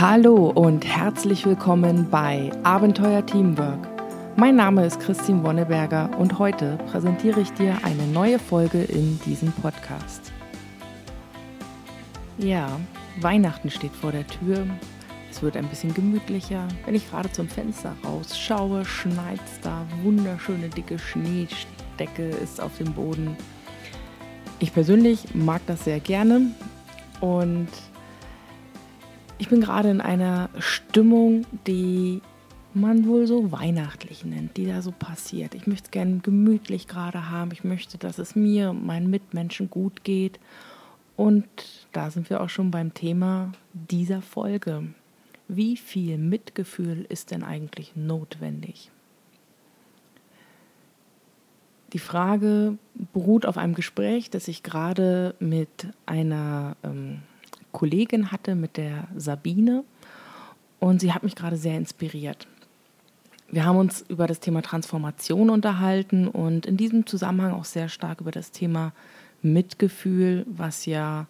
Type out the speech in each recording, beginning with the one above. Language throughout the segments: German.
Hallo und herzlich willkommen bei Abenteuer Teamwork. Mein Name ist Christine Wonneberger und heute präsentiere ich dir eine neue Folge in diesem Podcast. Ja, Weihnachten steht vor der Tür. Es wird ein bisschen gemütlicher. Wenn ich gerade zum Fenster rausschaue, schneit es da. Wunderschöne dicke Schneedecke ist auf dem Boden. Ich persönlich mag das sehr gerne und ich bin gerade in einer Stimmung, die man wohl so weihnachtlich nennt, die da so passiert. Ich möchte es gerne gemütlich gerade haben. Ich möchte, dass es mir und meinen Mitmenschen gut geht. Und da sind wir auch schon beim Thema dieser Folge. Wie viel Mitgefühl ist denn eigentlich notwendig? Die Frage beruht auf einem Gespräch, das ich gerade mit einer ähm, Kollegin hatte, mit der Sabine. Und sie hat mich gerade sehr inspiriert. Wir haben uns über das Thema Transformation unterhalten und in diesem Zusammenhang auch sehr stark über das Thema Mitgefühl, was ja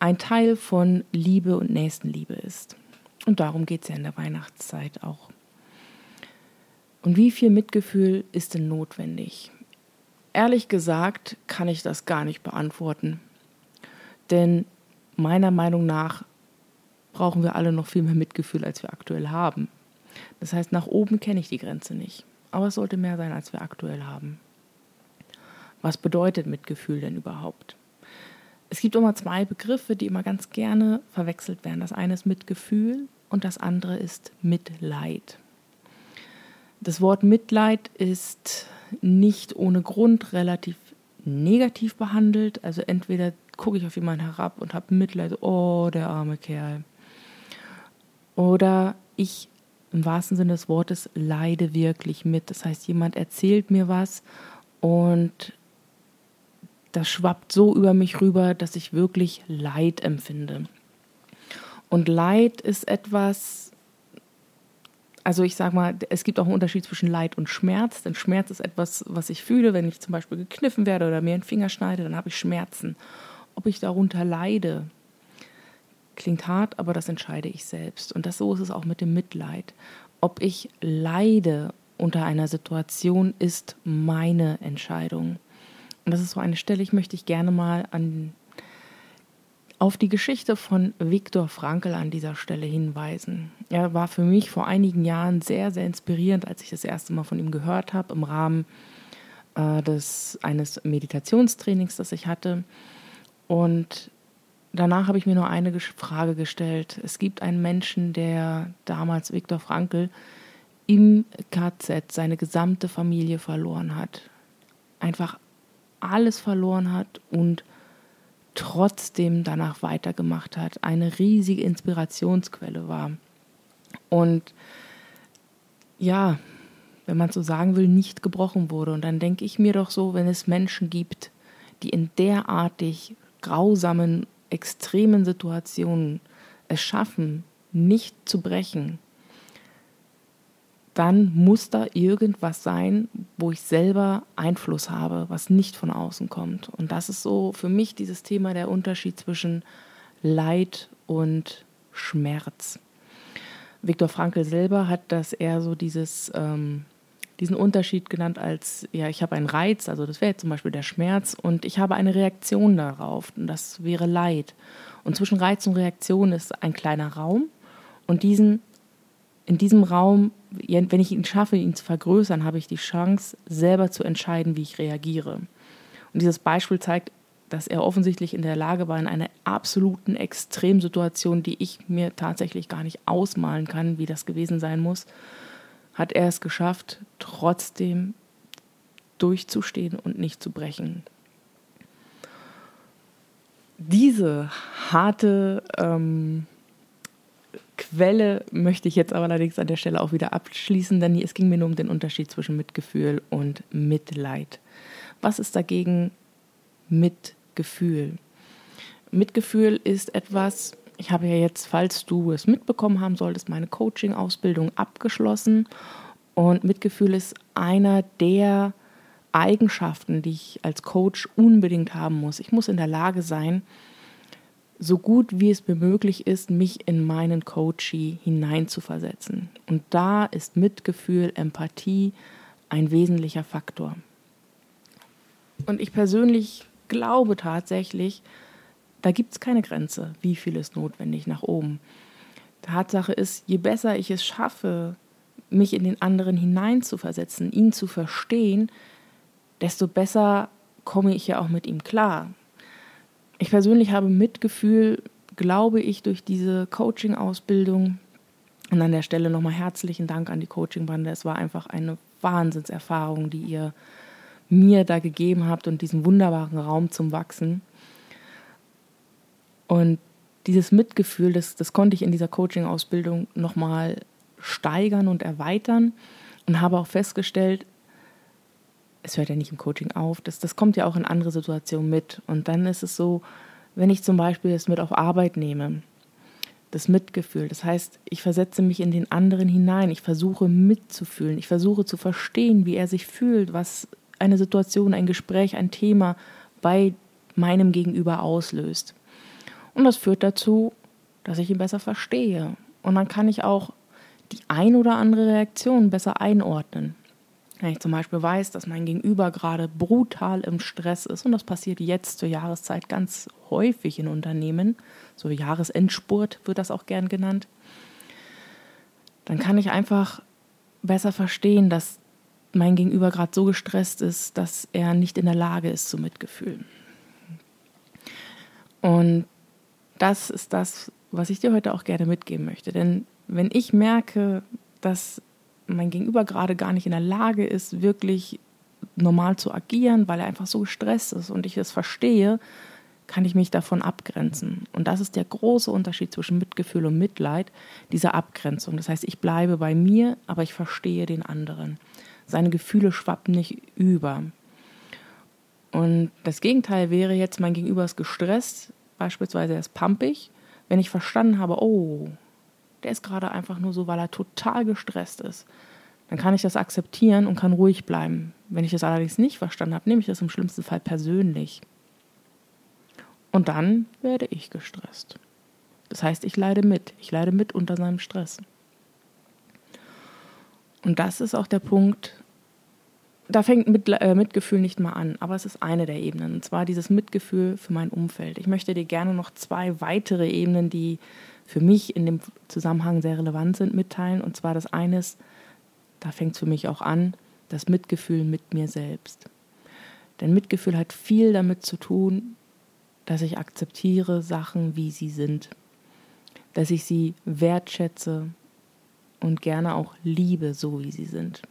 ein Teil von Liebe und Nächstenliebe ist. Und darum geht es ja in der Weihnachtszeit auch. Und wie viel Mitgefühl ist denn notwendig? Ehrlich gesagt kann ich das gar nicht beantworten. Denn meiner Meinung nach brauchen wir alle noch viel mehr Mitgefühl, als wir aktuell haben. Das heißt, nach oben kenne ich die Grenze nicht. Aber es sollte mehr sein, als wir aktuell haben. Was bedeutet Mitgefühl denn überhaupt? Es gibt immer zwei Begriffe, die immer ganz gerne verwechselt werden. Das eine ist Mitgefühl und das andere ist Mitleid. Das Wort Mitleid ist nicht ohne Grund relativ negativ behandelt. Also entweder gucke ich auf jemanden herab und habe Mitleid, oh, der arme Kerl. Oder ich im wahrsten Sinne des Wortes leide wirklich mit. Das heißt, jemand erzählt mir was und das schwappt so über mich rüber, dass ich wirklich Leid empfinde. Und Leid ist etwas, also ich sage mal, es gibt auch einen Unterschied zwischen Leid und Schmerz, denn Schmerz ist etwas, was ich fühle, wenn ich zum Beispiel gekniffen werde oder mir einen Finger schneide, dann habe ich Schmerzen ob ich darunter leide. Klingt hart, aber das entscheide ich selbst. Und das so ist es auch mit dem Mitleid. Ob ich leide unter einer Situation, ist meine Entscheidung. Und das ist so eine Stelle, ich möchte ich gerne mal an, auf die Geschichte von Viktor Frankl an dieser Stelle hinweisen. Er war für mich vor einigen Jahren sehr, sehr inspirierend, als ich das erste Mal von ihm gehört habe, im Rahmen äh, des, eines Meditationstrainings, das ich hatte. Und danach habe ich mir nur eine Frage gestellt. Es gibt einen Menschen, der damals Viktor Frankl im KZ seine gesamte Familie verloren hat. Einfach alles verloren hat und trotzdem danach weitergemacht hat. Eine riesige Inspirationsquelle war. Und ja, wenn man so sagen will, nicht gebrochen wurde. Und dann denke ich mir doch so, wenn es Menschen gibt, die in derartig grausamen, extremen Situationen es schaffen, nicht zu brechen, dann muss da irgendwas sein, wo ich selber Einfluss habe, was nicht von außen kommt. Und das ist so für mich dieses Thema der Unterschied zwischen Leid und Schmerz. Viktor Frankl selber hat das eher so dieses ähm, diesen Unterschied genannt als, ja, ich habe einen Reiz, also das wäre jetzt zum Beispiel der Schmerz, und ich habe eine Reaktion darauf, und das wäre Leid. Und zwischen Reiz und Reaktion ist ein kleiner Raum, und diesen, in diesem Raum, wenn ich ihn schaffe, ihn zu vergrößern, habe ich die Chance, selber zu entscheiden, wie ich reagiere. Und dieses Beispiel zeigt, dass er offensichtlich in der Lage war, in einer absoluten Extremsituation, die ich mir tatsächlich gar nicht ausmalen kann, wie das gewesen sein muss, hat er es geschafft, trotzdem durchzustehen und nicht zu brechen. Diese harte ähm, Quelle möchte ich jetzt aber allerdings an der Stelle auch wieder abschließen, denn es ging mir nur um den Unterschied zwischen Mitgefühl und Mitleid. Was ist dagegen Mitgefühl? Mitgefühl ist etwas, ich habe ja jetzt, falls du es mitbekommen haben solltest, meine Coaching-Ausbildung abgeschlossen. Und Mitgefühl ist einer der Eigenschaften, die ich als Coach unbedingt haben muss. Ich muss in der Lage sein, so gut wie es mir möglich ist, mich in meinen Coachee hineinzuversetzen. Und da ist Mitgefühl, Empathie ein wesentlicher Faktor. Und ich persönlich glaube tatsächlich, da gibt es keine Grenze, wie viel ist notwendig nach oben. Tatsache ist, je besser ich es schaffe, mich in den anderen hineinzuversetzen, ihn zu verstehen, desto besser komme ich ja auch mit ihm klar. Ich persönlich habe Mitgefühl, glaube ich, durch diese Coaching-Ausbildung. Und an der Stelle nochmal herzlichen Dank an die Coaching-Bande. Es war einfach eine Wahnsinnserfahrung, die ihr mir da gegeben habt und diesen wunderbaren Raum zum Wachsen. Und dieses Mitgefühl, das, das konnte ich in dieser Coaching-Ausbildung nochmal steigern und erweitern und habe auch festgestellt, es hört ja nicht im Coaching auf, das, das kommt ja auch in andere Situationen mit. Und dann ist es so, wenn ich zum Beispiel es mit auf Arbeit nehme, das Mitgefühl, das heißt, ich versetze mich in den anderen hinein, ich versuche mitzufühlen, ich versuche zu verstehen, wie er sich fühlt, was eine Situation, ein Gespräch, ein Thema bei meinem Gegenüber auslöst. Und das führt dazu, dass ich ihn besser verstehe. Und dann kann ich auch die ein oder andere Reaktion besser einordnen. Wenn ich zum Beispiel weiß, dass mein Gegenüber gerade brutal im Stress ist, und das passiert jetzt zur Jahreszeit ganz häufig in Unternehmen, so Jahresendspurt wird das auch gern genannt, dann kann ich einfach besser verstehen, dass mein Gegenüber gerade so gestresst ist, dass er nicht in der Lage ist zu Mitgefühl. Und das ist das, was ich dir heute auch gerne mitgeben möchte. Denn wenn ich merke, dass mein Gegenüber gerade gar nicht in der Lage ist, wirklich normal zu agieren, weil er einfach so gestresst ist und ich es verstehe, kann ich mich davon abgrenzen. Und das ist der große Unterschied zwischen Mitgefühl und Mitleid, diese Abgrenzung. Das heißt, ich bleibe bei mir, aber ich verstehe den anderen. Seine Gefühle schwappen nicht über. Und das Gegenteil wäre jetzt, mein Gegenüber ist gestresst, beispielsweise er ist pumpig, wenn ich verstanden habe, oh, der ist gerade einfach nur so, weil er total gestresst ist, dann kann ich das akzeptieren und kann ruhig bleiben. Wenn ich das allerdings nicht verstanden habe, nehme ich das im schlimmsten Fall persönlich. Und dann werde ich gestresst. Das heißt, ich leide mit. Ich leide mit unter seinem Stress. Und das ist auch der Punkt, da fängt mit, äh, Mitgefühl nicht mal an, aber es ist eine der Ebenen, und zwar dieses Mitgefühl für mein Umfeld. Ich möchte dir gerne noch zwei weitere Ebenen, die für mich in dem Zusammenhang sehr relevant sind, mitteilen. Und zwar das eine ist, da fängt es für mich auch an, das Mitgefühl mit mir selbst. Denn Mitgefühl hat viel damit zu tun, dass ich akzeptiere Sachen, wie sie sind, dass ich sie wertschätze und gerne auch liebe, so wie sie sind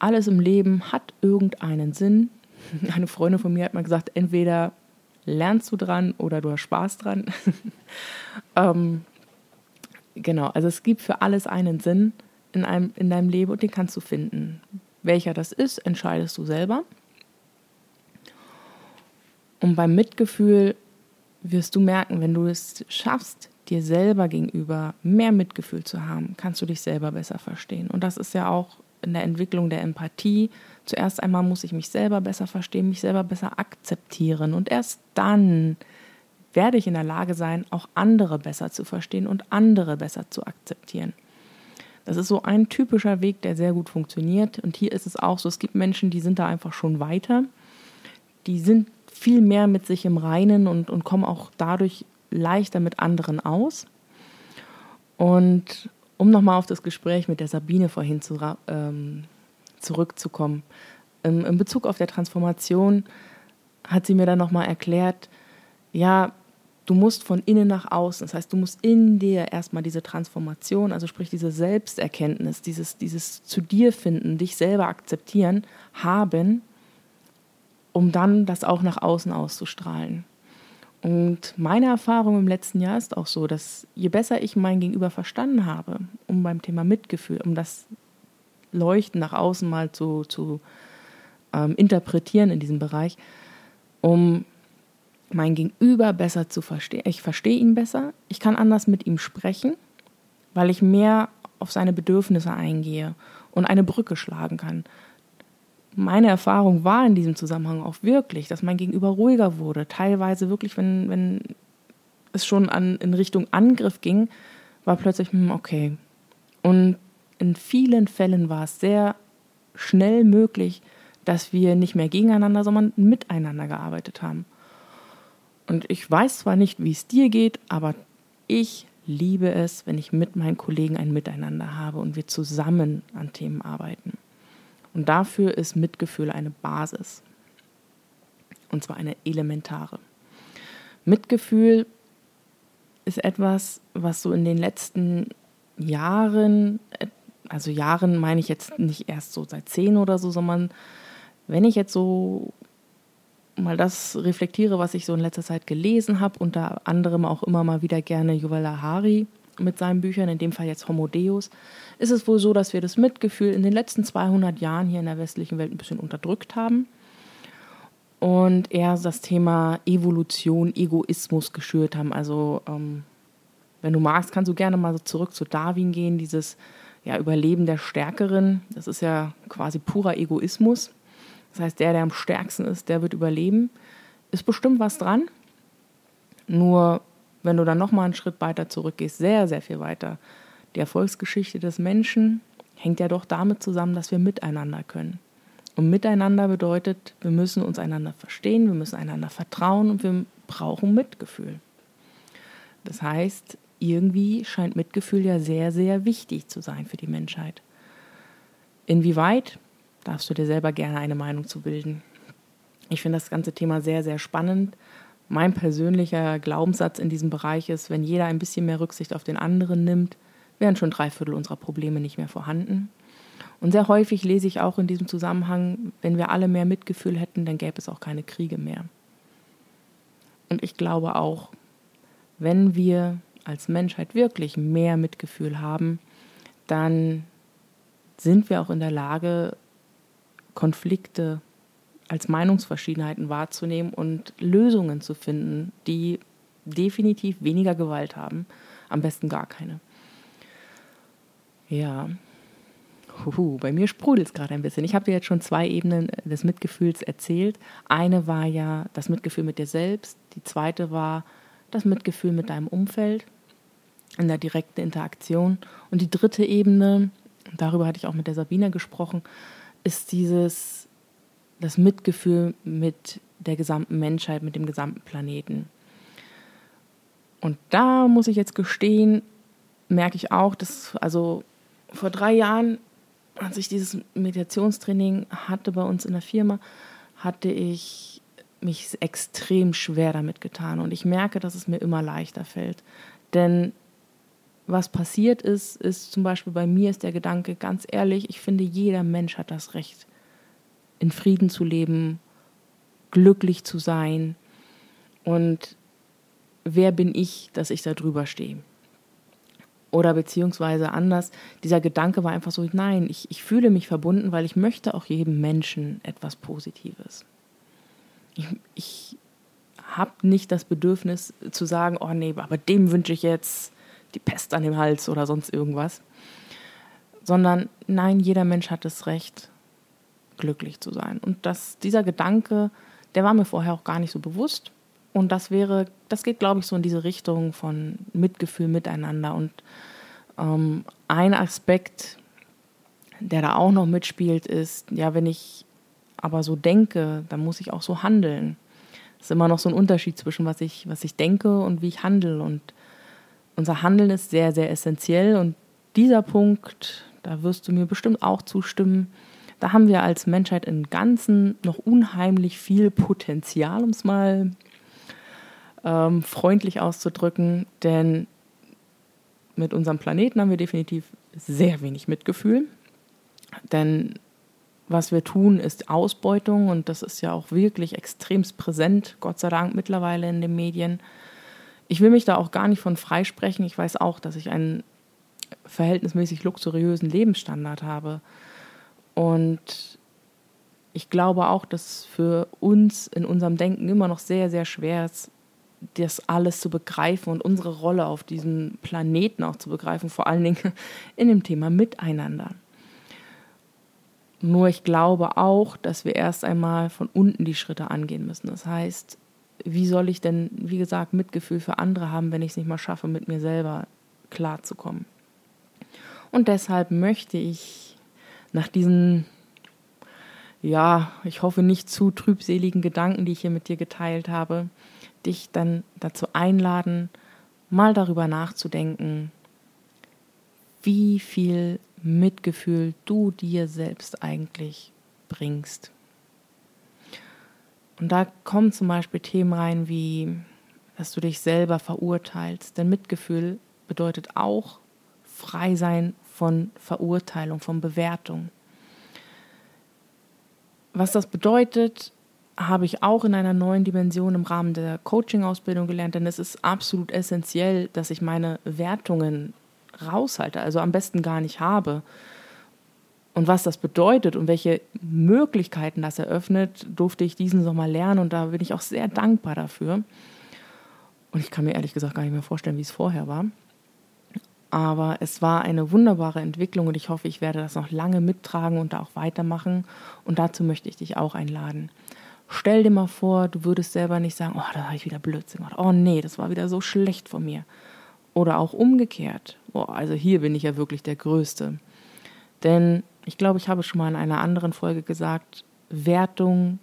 alles im Leben hat irgendeinen Sinn. Eine Freundin von mir hat mal gesagt, entweder lernst du dran oder du hast Spaß dran. ähm, genau, also es gibt für alles einen Sinn in, einem, in deinem Leben und den kannst du finden. Welcher das ist, entscheidest du selber. Und beim Mitgefühl wirst du merken, wenn du es schaffst, dir selber gegenüber mehr Mitgefühl zu haben, kannst du dich selber besser verstehen. Und das ist ja auch in der Entwicklung der Empathie. Zuerst einmal muss ich mich selber besser verstehen, mich selber besser akzeptieren und erst dann werde ich in der Lage sein, auch andere besser zu verstehen und andere besser zu akzeptieren. Das ist so ein typischer Weg, der sehr gut funktioniert. Und hier ist es auch so, es gibt Menschen, die sind da einfach schon weiter. Die sind viel mehr mit sich im Reinen und, und kommen auch dadurch leichter mit anderen aus. Und um nochmal auf das Gespräch mit der Sabine vorhin zu, ähm, zurückzukommen. Ähm, in Bezug auf der Transformation hat sie mir dann nochmal erklärt, ja, du musst von innen nach außen, das heißt, du musst in dir erstmal diese Transformation, also sprich diese Selbsterkenntnis, dieses, dieses zu dir finden, dich selber akzeptieren, haben, um dann das auch nach außen auszustrahlen. Und meine Erfahrung im letzten Jahr ist auch so, dass je besser ich mein Gegenüber verstanden habe, um beim Thema Mitgefühl, um das Leuchten nach außen mal zu, zu ähm, interpretieren in diesem Bereich, um mein Gegenüber besser zu verstehen. Ich verstehe ihn besser, ich kann anders mit ihm sprechen, weil ich mehr auf seine Bedürfnisse eingehe und eine Brücke schlagen kann meine Erfahrung war in diesem Zusammenhang auch wirklich, dass mein Gegenüber ruhiger wurde. Teilweise wirklich, wenn, wenn es schon an, in Richtung Angriff ging, war plötzlich, hm, okay. Und in vielen Fällen war es sehr schnell möglich, dass wir nicht mehr gegeneinander, sondern miteinander gearbeitet haben. Und ich weiß zwar nicht, wie es dir geht, aber ich liebe es, wenn ich mit meinen Kollegen ein Miteinander habe und wir zusammen an Themen arbeiten. Und dafür ist Mitgefühl eine Basis. Und zwar eine elementare. Mitgefühl ist etwas, was so in den letzten Jahren, also Jahren meine ich jetzt nicht erst so seit zehn oder so, sondern wenn ich jetzt so mal das reflektiere, was ich so in letzter Zeit gelesen habe, unter anderem auch immer mal wieder gerne Yuval Harari mit seinen Büchern, in dem Fall jetzt Homo Deus, ist es wohl so, dass wir das Mitgefühl in den letzten 200 Jahren hier in der westlichen Welt ein bisschen unterdrückt haben und eher das Thema Evolution, Egoismus geschürt haben. Also ähm, wenn du magst, kannst du gerne mal zurück zu Darwin gehen, dieses ja, Überleben der Stärkeren. Das ist ja quasi purer Egoismus. Das heißt, der, der am stärksten ist, der wird überleben. Ist bestimmt was dran. Nur wenn du dann nochmal einen Schritt weiter zurückgehst, sehr, sehr viel weiter, die Erfolgsgeschichte des Menschen hängt ja doch damit zusammen, dass wir miteinander können. Und miteinander bedeutet, wir müssen uns einander verstehen, wir müssen einander vertrauen und wir brauchen Mitgefühl. Das heißt, irgendwie scheint Mitgefühl ja sehr, sehr wichtig zu sein für die Menschheit. Inwieweit darfst du dir selber gerne eine Meinung zu bilden. Ich finde das ganze Thema sehr, sehr spannend. Mein persönlicher Glaubenssatz in diesem Bereich ist, wenn jeder ein bisschen mehr Rücksicht auf den anderen nimmt, wären schon drei Viertel unserer Probleme nicht mehr vorhanden. Und sehr häufig lese ich auch in diesem Zusammenhang, wenn wir alle mehr Mitgefühl hätten, dann gäbe es auch keine Kriege mehr. Und ich glaube auch, wenn wir als Menschheit wirklich mehr Mitgefühl haben, dann sind wir auch in der Lage, Konflikte als Meinungsverschiedenheiten wahrzunehmen und Lösungen zu finden, die definitiv weniger Gewalt haben, am besten gar keine. Ja, Huhu, bei mir sprudelt es gerade ein bisschen. Ich habe dir jetzt schon zwei Ebenen des Mitgefühls erzählt. Eine war ja das Mitgefühl mit dir selbst, die zweite war das Mitgefühl mit deinem Umfeld in der direkten Interaktion. Und die dritte Ebene, darüber hatte ich auch mit der Sabine gesprochen, ist dieses, das Mitgefühl mit der gesamten Menschheit, mit dem gesamten Planeten. Und da muss ich jetzt gestehen, merke ich auch, dass, also vor drei Jahren, als ich dieses Meditationstraining hatte bei uns in der Firma, hatte ich mich extrem schwer damit getan. Und ich merke, dass es mir immer leichter fällt. Denn was passiert ist, ist zum Beispiel bei mir ist der Gedanke, ganz ehrlich, ich finde, jeder Mensch hat das Recht, in Frieden zu leben, glücklich zu sein. Und wer bin ich, dass ich da drüber stehe? Oder beziehungsweise anders, dieser Gedanke war einfach so, nein, ich, ich fühle mich verbunden, weil ich möchte auch jedem Menschen etwas Positives. Ich, ich habe nicht das Bedürfnis zu sagen, oh nee, aber dem wünsche ich jetzt die Pest an dem Hals oder sonst irgendwas. Sondern nein, jeder Mensch hat das Recht, glücklich zu sein. Und das, dieser Gedanke, der war mir vorher auch gar nicht so bewusst. Und das wäre, das geht, glaube ich, so in diese Richtung von Mitgefühl miteinander. Und ähm, ein Aspekt, der da auch noch mitspielt, ist, ja, wenn ich aber so denke, dann muss ich auch so handeln. Es ist immer noch so ein Unterschied zwischen was ich, was ich denke und wie ich handle. Und unser Handeln ist sehr, sehr essentiell und dieser Punkt, da wirst du mir bestimmt auch zustimmen, da haben wir als Menschheit im Ganzen noch unheimlich viel Potenzial, um es mal ähm, freundlich auszudrücken, denn mit unserem Planeten haben wir definitiv sehr wenig Mitgefühl, denn was wir tun, ist Ausbeutung und das ist ja auch wirklich extremst präsent, Gott sei Dank mittlerweile in den Medien. Ich will mich da auch gar nicht von freisprechen. Ich weiß auch, dass ich einen verhältnismäßig luxuriösen Lebensstandard habe. Und ich glaube auch, dass für uns in unserem Denken immer noch sehr, sehr schwer ist, das alles zu begreifen und unsere Rolle auf diesem Planeten auch zu begreifen, vor allen Dingen in dem Thema Miteinander. Nur ich glaube auch, dass wir erst einmal von unten die Schritte angehen müssen. Das heißt, wie soll ich denn, wie gesagt, Mitgefühl für andere haben, wenn ich es nicht mal schaffe, mit mir selber klarzukommen? Und deshalb möchte ich nach diesen, ja, ich hoffe nicht zu trübseligen Gedanken, die ich hier mit dir geteilt habe, dich dann dazu einladen, mal darüber nachzudenken, wie viel Mitgefühl du dir selbst eigentlich bringst. Und da kommen zum Beispiel Themen rein wie, dass du dich selber verurteilst. Denn Mitgefühl bedeutet auch frei sein von Verurteilung, von Bewertung. Was das bedeutet, habe ich auch in einer neuen Dimension im Rahmen der Coaching-Ausbildung gelernt, denn es ist absolut essentiell, dass ich meine Wertungen raushalte, also am besten gar nicht habe. Und was das bedeutet und welche Möglichkeiten das eröffnet, durfte ich diesen Sommer lernen und da bin ich auch sehr dankbar dafür. Und ich kann mir ehrlich gesagt gar nicht mehr vorstellen, wie es vorher war. Aber es war eine wunderbare Entwicklung und ich hoffe, ich werde das noch lange mittragen und da auch weitermachen. Und dazu möchte ich dich auch einladen. Stell dir mal vor, du würdest selber nicht sagen, oh, da habe ich wieder Blödsinn gemacht. Oh nee, das war wieder so schlecht von mir. Oder auch umgekehrt. Oh, also hier bin ich ja wirklich der Größte. Denn ich glaube, ich habe schon mal in einer anderen Folge gesagt, Wertung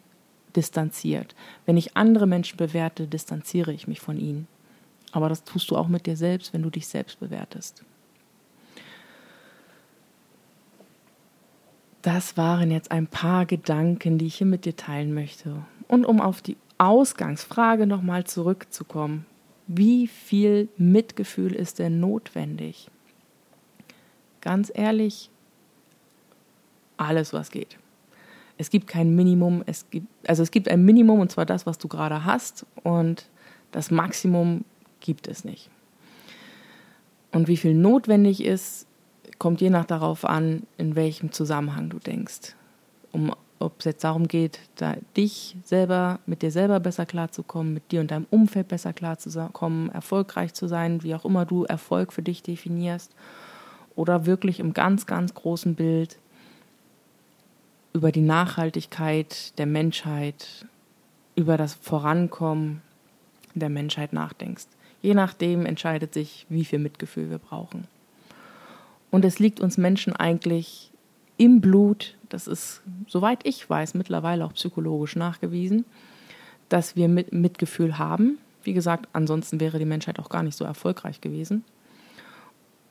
distanziert. Wenn ich andere Menschen bewerte, distanziere ich mich von ihnen. Aber das tust du auch mit dir selbst, wenn du dich selbst bewertest. Das waren jetzt ein paar Gedanken, die ich hier mit dir teilen möchte. Und um auf die Ausgangsfrage nochmal zurückzukommen, wie viel Mitgefühl ist denn notwendig? Ganz ehrlich, alles, was geht. Es gibt kein Minimum, es gibt, also es gibt ein Minimum und zwar das, was du gerade hast und das Maximum gibt es nicht. Und wie viel notwendig ist, kommt je nach darauf an, in welchem Zusammenhang du denkst. Um, ob es jetzt darum geht, da dich selber, mit dir selber besser klarzukommen, mit dir und deinem Umfeld besser klarzukommen, erfolgreich zu sein, wie auch immer du Erfolg für dich definierst, oder wirklich im ganz, ganz großen Bild über die Nachhaltigkeit der Menschheit, über das Vorankommen der Menschheit nachdenkst. Je nachdem entscheidet sich, wie viel Mitgefühl wir brauchen. Und es liegt uns Menschen eigentlich im Blut, das ist, soweit ich weiß, mittlerweile auch psychologisch nachgewiesen, dass wir mit Mitgefühl haben. Wie gesagt, ansonsten wäre die Menschheit auch gar nicht so erfolgreich gewesen.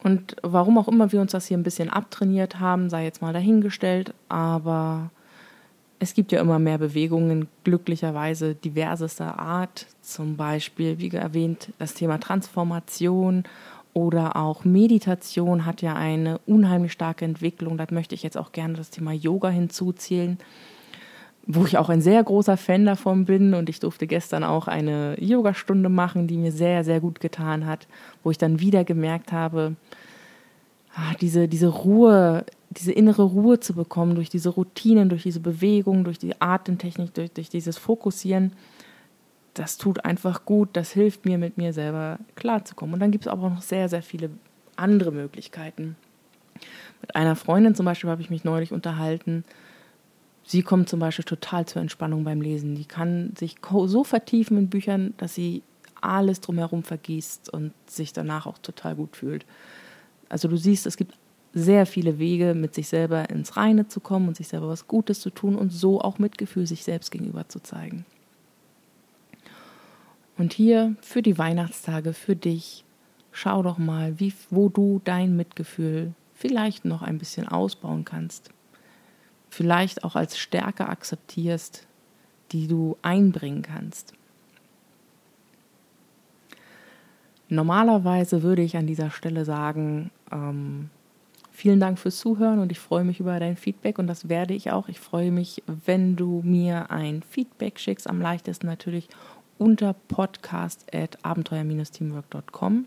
Und warum auch immer wir uns das hier ein bisschen abtrainiert haben, sei jetzt mal dahingestellt, aber es gibt ja immer mehr Bewegungen, glücklicherweise diversester Art, zum Beispiel, wie erwähnt, das Thema Transformation oder auch Meditation hat ja eine unheimlich starke Entwicklung. Da möchte ich jetzt auch gerne das Thema Yoga hinzuzählen, wo ich auch ein sehr großer Fan davon bin. Und ich durfte gestern auch eine Yogastunde machen, die mir sehr, sehr gut getan hat, wo ich dann wieder gemerkt habe, ah, diese, diese Ruhe, diese innere Ruhe zu bekommen durch diese Routinen, durch diese Bewegung, durch die Atemtechnik, durch, durch dieses Fokussieren, das tut einfach gut, das hilft mir, mit mir selber klarzukommen. Und dann gibt es aber auch noch sehr, sehr viele andere Möglichkeiten. Mit einer Freundin zum Beispiel habe ich mich neulich unterhalten. Sie kommt zum Beispiel total zur Entspannung beim Lesen. Die kann sich so vertiefen in Büchern, dass sie alles drumherum vergießt und sich danach auch total gut fühlt. Also du siehst, es gibt sehr viele Wege, mit sich selber ins Reine zu kommen und sich selber was Gutes zu tun und so auch Mitgefühl sich selbst gegenüber zu zeigen. Und hier für die Weihnachtstage, für dich, schau doch mal, wie, wo du dein Mitgefühl vielleicht noch ein bisschen ausbauen kannst. Vielleicht auch als Stärke akzeptierst, die du einbringen kannst. Normalerweise würde ich an dieser Stelle sagen, ähm, vielen Dank fürs Zuhören und ich freue mich über dein Feedback und das werde ich auch. Ich freue mich, wenn du mir ein Feedback schickst, am leichtesten natürlich unter podcast.abenteuer-teamwork.com.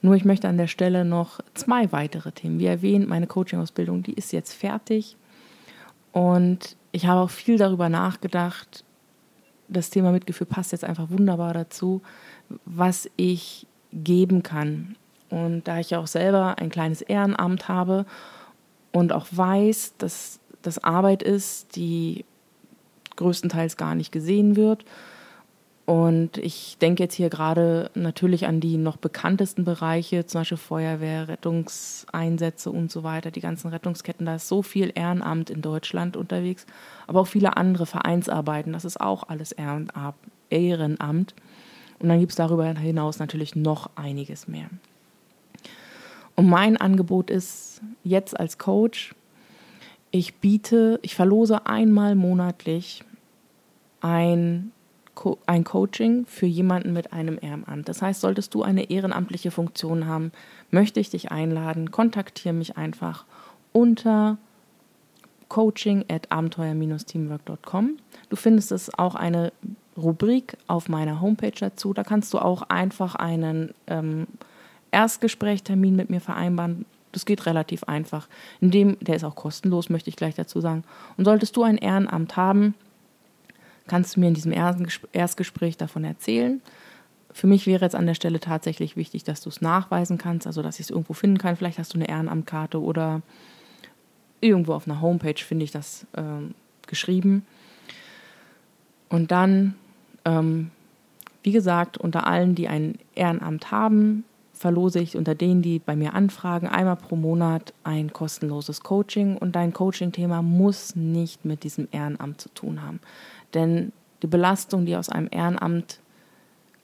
Nur ich möchte an der Stelle noch zwei weitere Themen. Wie erwähnt, meine Coaching-Ausbildung, die ist jetzt fertig. Und ich habe auch viel darüber nachgedacht. Das Thema Mitgefühl passt jetzt einfach wunderbar dazu, was ich geben kann. Und da ich ja auch selber ein kleines Ehrenamt habe und auch weiß, dass das Arbeit ist, die größtenteils gar nicht gesehen wird, Und ich denke jetzt hier gerade natürlich an die noch bekanntesten Bereiche, zum Beispiel Feuerwehr, Rettungseinsätze und so weiter, die ganzen Rettungsketten. Da ist so viel Ehrenamt in Deutschland unterwegs, aber auch viele andere Vereinsarbeiten. Das ist auch alles Ehrenamt. Und dann gibt es darüber hinaus natürlich noch einiges mehr. Und mein Angebot ist jetzt als Coach, ich biete, ich verlose einmal monatlich ein ein Coaching für jemanden mit einem Ehrenamt. Das heißt, solltest du eine ehrenamtliche Funktion haben, möchte ich dich einladen, kontaktiere mich einfach unter coaching at abenteuer-teamwork.com. Du findest es auch eine Rubrik auf meiner Homepage dazu. Da kannst du auch einfach einen ähm, Erstgesprächtermin mit mir vereinbaren. Das geht relativ einfach. In dem, der ist auch kostenlos, möchte ich gleich dazu sagen. Und solltest du ein Ehrenamt haben, kannst du mir in diesem Erstgespräch davon erzählen. Für mich wäre jetzt an der Stelle tatsächlich wichtig, dass du es nachweisen kannst, also dass ich es irgendwo finden kann. Vielleicht hast du eine Ehrenamtkarte oder irgendwo auf einer Homepage finde ich das äh, geschrieben. Und dann, ähm, wie gesagt, unter allen, die ein Ehrenamt haben, verlose ich unter denen, die bei mir anfragen, einmal pro Monat ein kostenloses Coaching. Und dein Coaching-Thema muss nicht mit diesem Ehrenamt zu tun haben. Denn die Belastung, die aus einem Ehrenamt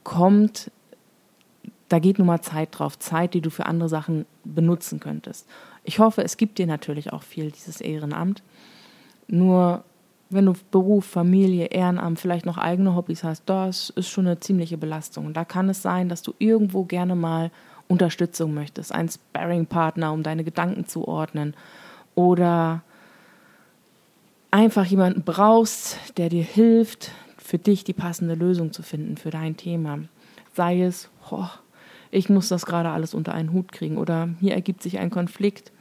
kommt, da geht nun mal Zeit drauf, Zeit, die du für andere Sachen benutzen könntest. Ich hoffe, es gibt dir natürlich auch viel, dieses Ehrenamt. Nur wenn du Beruf, Familie, Ehrenamt, vielleicht noch eigene Hobbys hast, das ist schon eine ziemliche Belastung. Da kann es sein, dass du irgendwo gerne mal Unterstützung möchtest, einen Sparring-Partner, um deine Gedanken zu ordnen oder einfach jemanden brauchst, der dir hilft, für dich die passende Lösung zu finden für dein Thema. Sei es, oh, ich muss das gerade alles unter einen Hut kriegen oder hier ergibt sich ein Konflikt.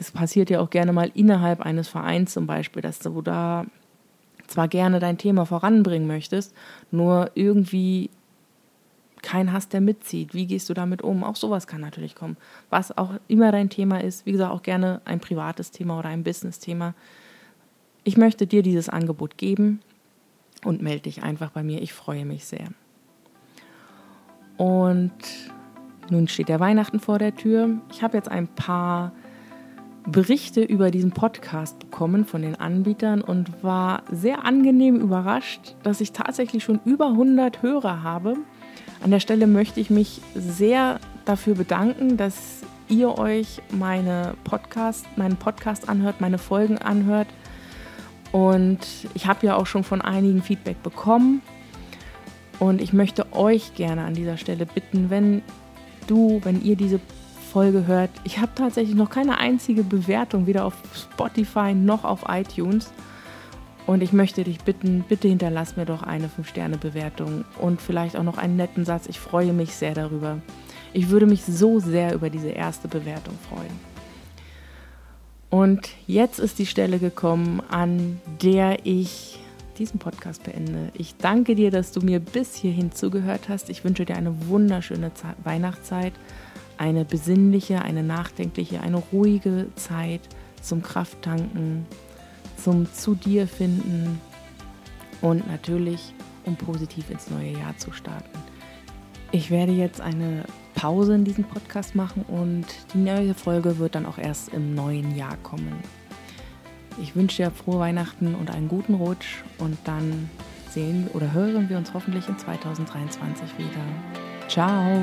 Es passiert ja auch gerne mal innerhalb eines Vereins zum Beispiel, dass du da zwar gerne dein Thema voranbringen möchtest, nur irgendwie keinen hast, der mitzieht. Wie gehst du damit um? Auch sowas kann natürlich kommen. Was auch immer dein Thema ist, wie gesagt, auch gerne ein privates Thema oder ein Business-Thema. Ich möchte dir dieses Angebot geben und melde dich einfach bei mir. Ich freue mich sehr. Und nun steht der Weihnachten vor der Tür. Ich habe jetzt ein paar Berichte über diesen Podcast bekommen von den Anbietern und war sehr angenehm überrascht, dass ich tatsächlich schon über 100 Hörer habe. An der Stelle möchte ich mich sehr dafür bedanken, dass ihr euch meine Podcast, meinen Podcast anhört, meine Folgen anhört. Und ich habe ja auch schon von einigen Feedback bekommen. Und ich möchte euch gerne an dieser Stelle bitten, wenn du, wenn ihr diese Folge hört, ich habe tatsächlich noch keine einzige Bewertung, weder auf Spotify noch auf iTunes. Und ich möchte dich bitten, bitte hinterlass mir doch eine 5-Sterne-Bewertung und vielleicht auch noch einen netten Satz. Ich freue mich sehr darüber. Ich würde mich so sehr über diese erste Bewertung freuen. Und jetzt ist die Stelle gekommen, an der ich diesen Podcast beende. Ich danke dir, dass du mir bis hierhin zugehört hast. Ich wünsche dir eine wunderschöne Ze Weihnachtszeit, eine besinnliche, eine nachdenkliche, eine ruhige Zeit zum Krafttanken, zum zu dir finden und natürlich, um positiv ins neue Jahr zu starten. Ich werde jetzt eine Pause in diesem Podcast machen und die neue Folge wird dann auch erst im neuen Jahr kommen. Ich wünsche dir frohe Weihnachten und einen guten Rutsch und dann sehen oder hören wir uns hoffentlich in 2023 wieder. Ciao!